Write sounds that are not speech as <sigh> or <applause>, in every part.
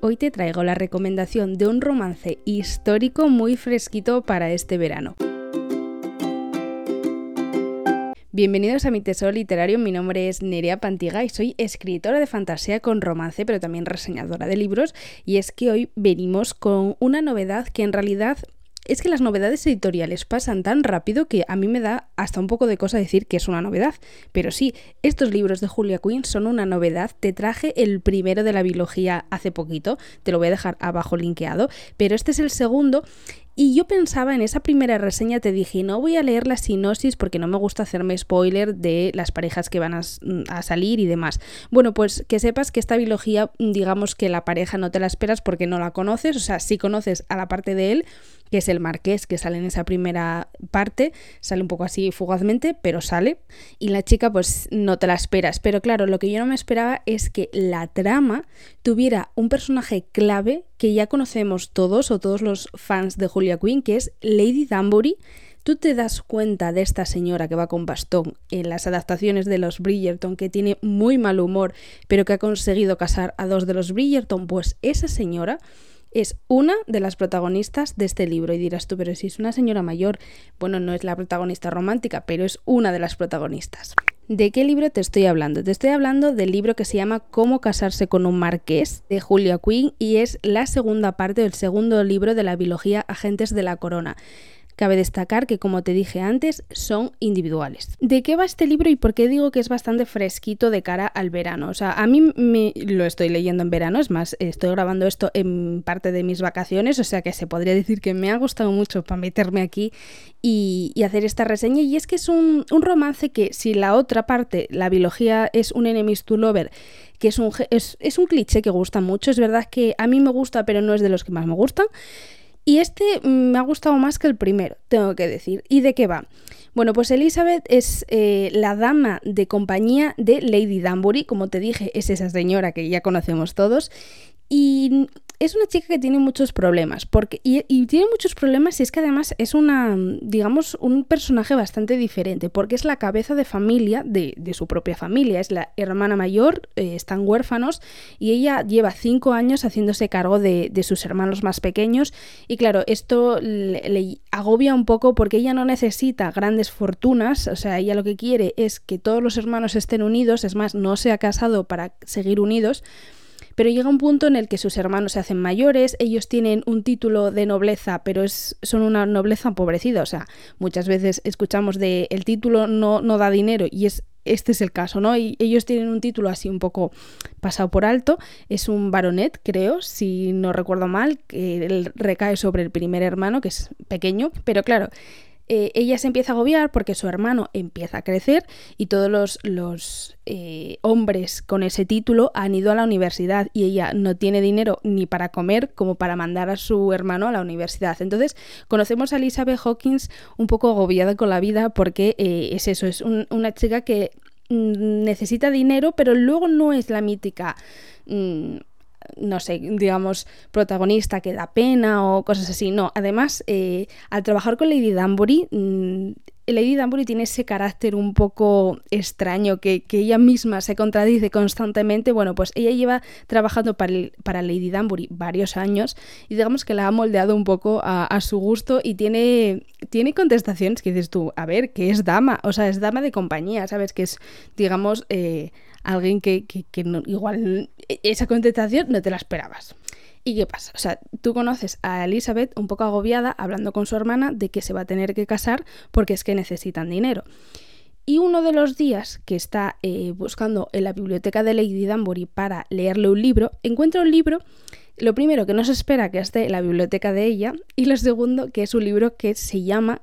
Hoy te traigo la recomendación de un romance histórico muy fresquito para este verano. Bienvenidos a mi tesoro literario, mi nombre es Nerea Pantiga y soy escritora de fantasía con romance, pero también reseñadora de libros, y es que hoy venimos con una novedad que en realidad es que las novedades editoriales pasan tan rápido que a mí me da hasta un poco de cosa decir que es una novedad. Pero sí, estos libros de Julia Quinn son una novedad. Te traje el primero de la biología hace poquito, te lo voy a dejar abajo linkeado, pero este es el segundo y yo pensaba en esa primera reseña, te dije, no voy a leer la sinosis porque no me gusta hacerme spoiler de las parejas que van a, a, salir y demás. Bueno, pues que sepas que esta biología, digamos que la pareja no te la esperas porque no la conoces, o sea, sí conoces a la parte de él, que es el marqués que sale en esa primera parte, sale un poco así fugazmente, pero sale, y la chica pues no te la esperas, pero claro, lo que yo no me esperaba es que la trama tuviera un personaje clave que ya conocemos todos o todos los fans de Julia Quinn, que es Lady Danbury, tú te das cuenta de esta señora que va con bastón en las adaptaciones de los Bridgerton, que tiene muy mal humor, pero que ha conseguido casar a dos de los Bridgerton, pues esa señora es una de las protagonistas de este libro. Y dirás tú, pero si es una señora mayor, bueno, no es la protagonista romántica, pero es una de las protagonistas. ¿De qué libro te estoy hablando? Te estoy hablando del libro que se llama Cómo casarse con un marqués de Julia Quinn y es la segunda parte del segundo libro de la biología Agentes de la Corona. Cabe destacar que, como te dije antes, son individuales. ¿De qué va este libro y por qué digo que es bastante fresquito de cara al verano? O sea, a mí me lo estoy leyendo en verano, es más, estoy grabando esto en parte de mis vacaciones, o sea que se podría decir que me ha gustado mucho para meterme aquí y, hacer esta reseña. Y es que es un, romance que, si la otra parte, la biología, es un enemies to lover, que es un, es, es un cliché que gusta mucho, es verdad que a mí me gusta, pero no es de los que más me gustan. Y este me ha gustado más que el primero, tengo que decir. ¿Y de qué va? Bueno, pues Elizabeth es eh, la dama de compañía de Lady Danbury, como te dije, es esa señora que ya conocemos todos. Y es una chica que tiene muchos problemas, porque, y, tiene muchos problemas y es que además es una, digamos, un personaje bastante diferente, porque es la cabeza de familia de, su propia familia, es la hermana mayor, eh, están huérfanos y ella lleva cinco años haciéndose cargo de, sus hermanos más pequeños. Y claro, esto le, le agobia un poco porque ella no necesita grandes fortunas, o sea, ella lo que quiere es que todos los hermanos estén unidos, es más, no se ha casado para seguir unidos, pero llega un punto en el que sus hermanos se hacen mayores, ellos tienen un título de nobleza, pero es, son una nobleza empobrecida, o sea, muchas veces escuchamos de el título no, no da dinero y es este es el caso, ¿no? Y ellos tienen un título así un poco pasado por alto, es un baronet, creo, si no recuerdo mal, que recae sobre el primer hermano, que es pequeño, pero claro, eh, ella se empieza a agobiar porque su hermano empieza a crecer y todos los, los eh, hombres con ese título han ido a la universidad y ella no tiene dinero ni para comer como para mandar a su hermano a la universidad. Entonces conocemos a Elizabeth Hawkins un poco agobiada con la vida porque eh, es eso, es una chica que mm, necesita dinero pero luego no es la mítica... Mm, no sé, digamos, protagonista que da pena o cosas así. No, además, eh, al trabajar con Lady Danbury, mm, Lady Danbury tiene ese carácter un poco extraño que, ella misma se contradice constantemente. Bueno, pues ella lleva trabajando para, para, Lady Danbury varios años y digamos que la ha moldeado un poco a, su gusto y tiene, tiene contestaciones que dices tú, a ver, que es dama, o sea, es dama de compañía, ¿sabes? Que es, digamos, eh, alguien que, igual esa contestación no te la esperabas. ¿Y qué pasa? O sea, tú conoces a Elizabeth un poco agobiada hablando con su hermana de que se va a tener que casar porque es que necesitan dinero. Y uno de los días que está eh, buscando en la biblioteca de Lady Danbury para leerle un libro, encuentra un libro, lo primero que no se espera que esté en la biblioteca de ella, y lo segundo que es un libro que se llama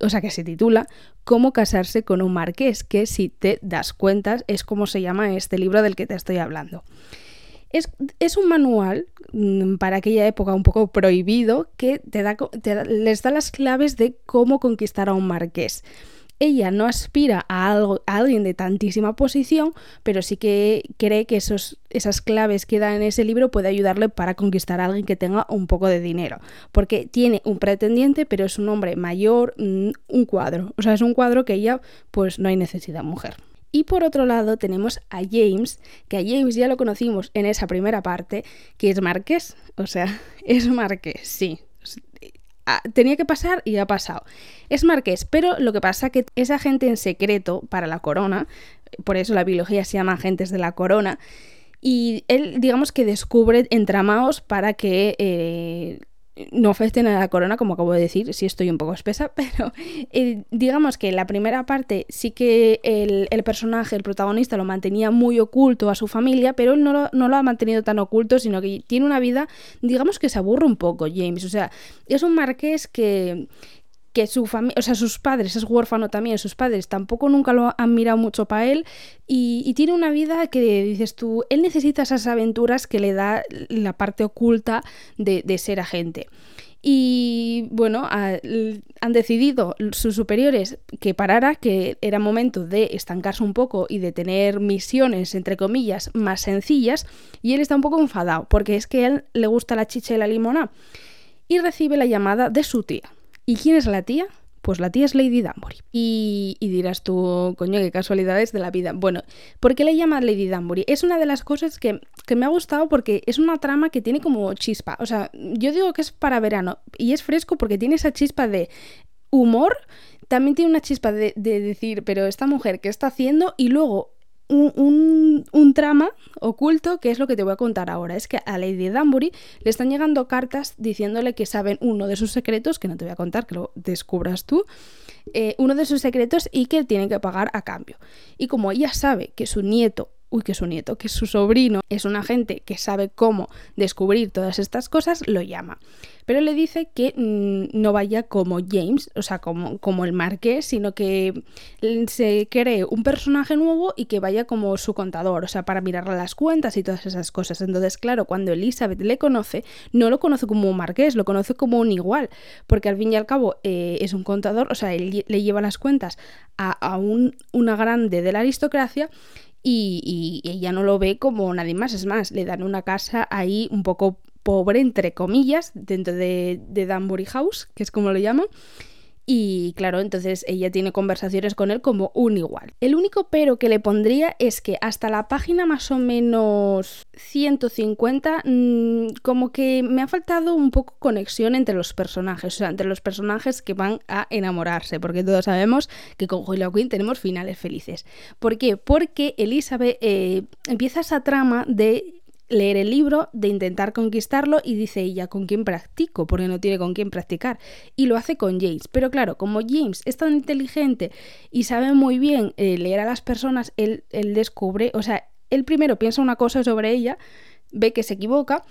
o sea, que se titula Cómo casarse con un marqués, que si te das cuenta es como se llama este libro del que te estoy hablando. Es, un manual mm, para aquella época un poco prohibido que te da, les da las claves de cómo conquistar a un marqués ella no aspira a, algo, alguien de tantísima posición, pero sí que cree que esos, esas claves que da en ese libro puede ayudarle para conquistar a alguien que tenga un poco de dinero. Porque tiene un pretendiente, pero es un hombre mayor, mm, un cuadro. O sea, es un cuadro que ella, pues no hay necesidad mujer. Y por otro lado tenemos a James, que a James ya lo conocimos en esa primera parte, que es Marqués. O sea, <laughs> es Marqués, sí. Ah, tenía que pasar y ha pasado. Es Marqués, pero lo que pasa que es agente en secreto para la corona, por eso la biología se llama agentes de la corona, y él digamos que descubre entramados para que eh, no afecten a la corona, como acabo de decir, si estoy un poco espesa, <laughs> pero eh, digamos que la primera parte sí que el, personaje, el protagonista, lo mantenía muy oculto a su familia, pero él no lo, no lo ha mantenido tan oculto, sino que tiene una vida, digamos que se aburre un poco, James. O sea, es un marqués que su familia, o sea, sus padres, es huérfano también, sus padres tampoco nunca lo han mirado mucho para él y, tiene una vida que dices tú, él necesita esas aventuras que le da la parte oculta de, ser agente. Y bueno, han decidido sus superiores que parara, que era momento de estancarse un poco y de tener misiones, entre comillas, más sencillas. Y él está un poco enfadado, porque es que a él le gusta la chicha y la limona. Y recibe la llamada de su tía. ¿Y quién es la tía? Pues la tía es Lady Danbury. Y, dirás tú, coño, qué casualidades de la vida. Bueno, ¿por qué le llama Lady Danbury? Es una de las cosas que, que, me ha gustado porque es una trama que tiene como chispa. O sea, yo digo que es para verano y es fresco porque tiene esa chispa de humor. También tiene una chispa de, de decir, pero esta mujer, ¿qué está haciendo? Y luego un, trama oculto que es lo que te voy a contar ahora. Es que a Lady Danbury le están llegando cartas diciéndole que saben uno de sus secretos, que no te voy a contar, que lo descubras tú, eh, uno de sus secretos y que tiene que pagar a cambio. Y como ella sabe que su nieto uy, que su nieto, que su sobrino es un agente que sabe cómo descubrir todas estas cosas, lo llama. Pero le dice que mm, no vaya como James, o sea, como, como el marqués, sino que se cree un personaje nuevo y que vaya como su contador, o sea, para mirarle las cuentas y todas esas cosas. Entonces, claro, cuando Elizabeth le conoce, no lo conoce como un marqués, lo conoce como un igual, porque al fin y al cabo eh, es un contador, o sea, él le lleva las cuentas a, a un, una grande de la aristocracia y, ella no lo ve como nadie más. Es más, le dan una casa ahí un poco pobre, entre comillas, dentro de, de Danbury House, que es como lo llaman. Y claro, entonces ella tiene conversaciones con él como un igual. El único pero que le pondría es que hasta la página más o menos 150, mm, como que me ha faltado un poco conexión entre los personajes, o sea, entre los personajes que van a enamorarse, porque todos sabemos que con Julia Quinn tenemos finales felices. ¿Por qué? Porque Elizabeth eh, empieza esa trama de leer el libro, de intentar conquistarlo y dice ella, ¿con quién practico? Porque no tiene con quién practicar. Y lo hace con James. Pero claro, como James es tan inteligente y sabe muy bien eh, leer a las personas, él, él descubre, o sea, él primero piensa una cosa sobre ella, ve que se equivoca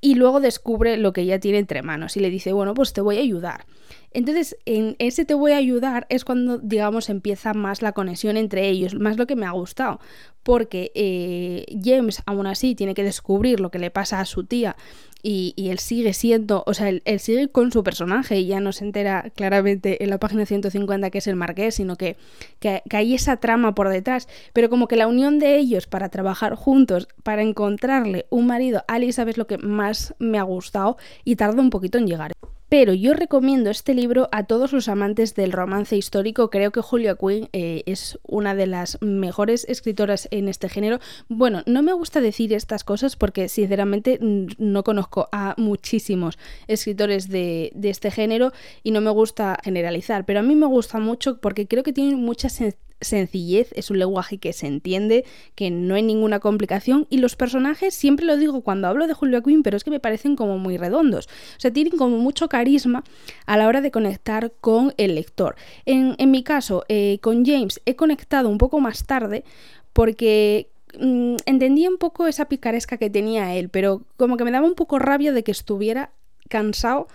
y luego descubre lo que ella tiene entre manos y le dice, bueno, pues te voy a ayudar. Entonces, en ese te voy a ayudar es cuando, digamos, empieza más la conexión entre ellos, más lo que me ha gustado, porque eh, James aún así tiene que descubrir lo que le pasa a su tía y, él sigue siendo, o sea, él, sigue con su personaje y ya no se entera claramente en la página 150 que es el marqués, sino que, que, hay esa trama por detrás, pero como que la unión de ellos para trabajar juntos, para encontrarle un marido a Elizabeth es lo que más me ha gustado y tarda un poquito en llegar. Pero yo recomiendo este libro a todos los amantes del romance histórico. Creo que Julia Quinn eh, es una de las mejores escritoras en este género. Bueno, no me gusta decir estas cosas porque sinceramente no conozco a muchísimos escritores de, este género y no me gusta generalizar, pero a mí me gusta mucho porque creo que tiene muchas sencillez, es un lenguaje que se entiende, que no hay ninguna complicación y los personajes, siempre lo digo cuando hablo de Julia Quinn, pero es que me parecen como muy redondos, o sea, tienen como mucho carisma a la hora de conectar con el lector. En, mi caso, eh, con James he conectado un poco más tarde porque mm, entendía un poco esa picaresca que tenía él, pero como que me daba un poco rabia de que estuviera cansado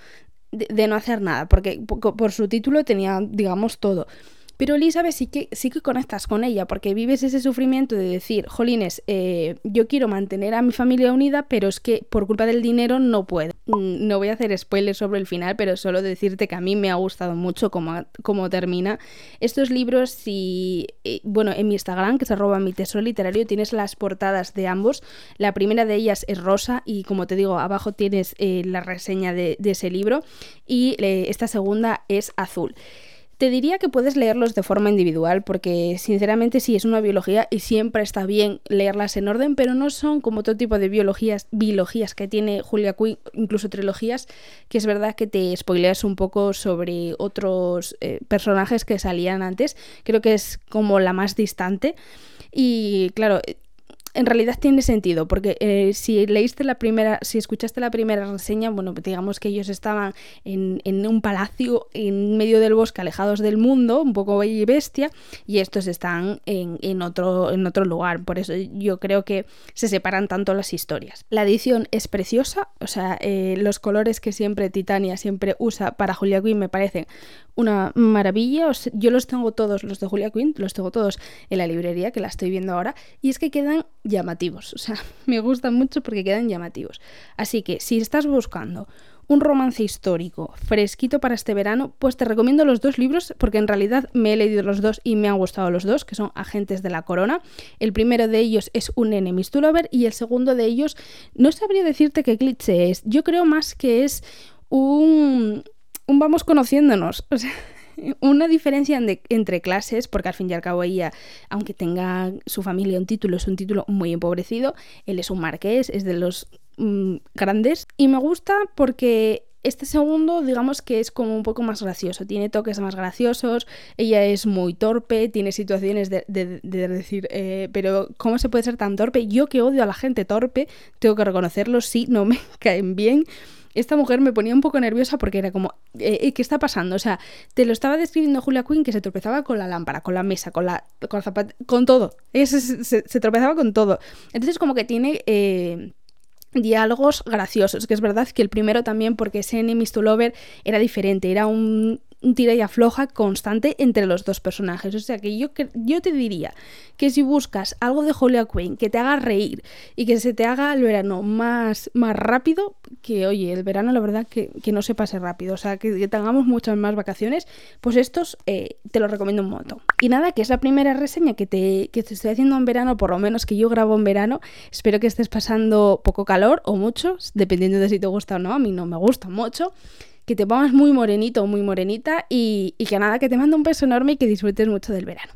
de, no hacer nada, porque por su título tenía, digamos, todo. Pero Elizabeth sí que, sí que conectas con ella porque vives ese sufrimiento de decir, jolines, eh, yo quiero mantener a mi familia unida, pero es que por culpa del dinero no puedo. Mm, no voy a hacer spoilers sobre el final, pero solo decirte que a mí me ha gustado mucho cómo, cómo termina. Estos libros, si, eh, bueno, en mi Instagram, que se roba mi tesoro literario, tienes las portadas de ambos. La primera de ellas es rosa y como te digo, abajo tienes eh, la reseña de, ese libro y esta segunda es azul. Te diría que puedes leerlos de forma individual porque sinceramente sí es una biología y siempre está bien leerlas en orden, pero no son como todo tipo de biologías, biologías que tiene Julia Quinn, incluso trilogías, que es verdad que te spoileas un poco sobre otros eh, personajes que salían antes. Creo que es como la más distante. Y claro, en realidad tiene sentido, porque eh, si leíste la primera, si escuchaste la primera reseña, bueno, digamos que ellos estaban en, un palacio en medio del bosque, alejados del mundo, un poco bella y bestia, y estos están en, otro, en otro lugar. Por eso yo creo que se separan tanto las historias. La edición es preciosa, o sea, eh, los colores que siempre Titania siempre usa para Julia Quinn me parecen una maravilla. yo los tengo todos, los de Julia Quinn, los tengo todos en la librería, que la estoy viendo ahora, y es que quedan llamativos. O sea, <laughs> me gustan mucho porque quedan llamativos. Así que si estás buscando un romance histórico fresquito para este verano, pues te recomiendo los dos libros porque en realidad me he leído los dos y me han gustado los dos, que son Agentes de la Corona. El primero de ellos es Un Enemies to Lover y el segundo de ellos no sabría decirte qué cliché es. Yo creo más que es un, un vamos conociéndonos. <laughs> O sea, <laughs> una diferencia entre clases, porque al fin y al cabo ella, aunque tenga su familia un título, es un título muy empobrecido, él es un marqués, es de los mm, grandes, y me gusta porque este segundo, digamos que es como un poco más gracioso, tiene toques más graciosos, ella es muy torpe, tiene situaciones de, decir, eh, pero ¿cómo se puede ser tan torpe? Yo que odio a la gente torpe, tengo que reconocerlo, sí, no me <laughs> caen bien, esta mujer me ponía un poco nerviosa porque era como, eh, eh, ¿qué está pasando? O sea, te lo estaba describiendo Julia Quinn que se tropezaba con la lámpara, con la mesa, con la con, con todo. se, se, tropezaba con todo. Entonces como que tiene... Eh, diálogos graciosos, que es verdad que el primero también porque ese Enemies to era diferente, era un un tira y afloja constante entre los dos personajes. O sea que yo, yo te diría que si buscas algo de Julia Quinn que te haga reír y que se te haga el verano más, más rápido, que oye, el verano la verdad que, no se pase rápido, o sea, que, tengamos muchas más vacaciones, pues estos eh, te los recomiendo un montón. Y nada, que es la primera reseña que te, que te estoy haciendo en verano, por lo menos que yo grabo en verano. Espero que estés pasando poco calor o mucho, dependiendo de si te gusta o no. A mí no me gusta mucho que te pongas muy morenito o muy morenita y, y que nada, que te mando un beso enorme y que disfrutes mucho del verano.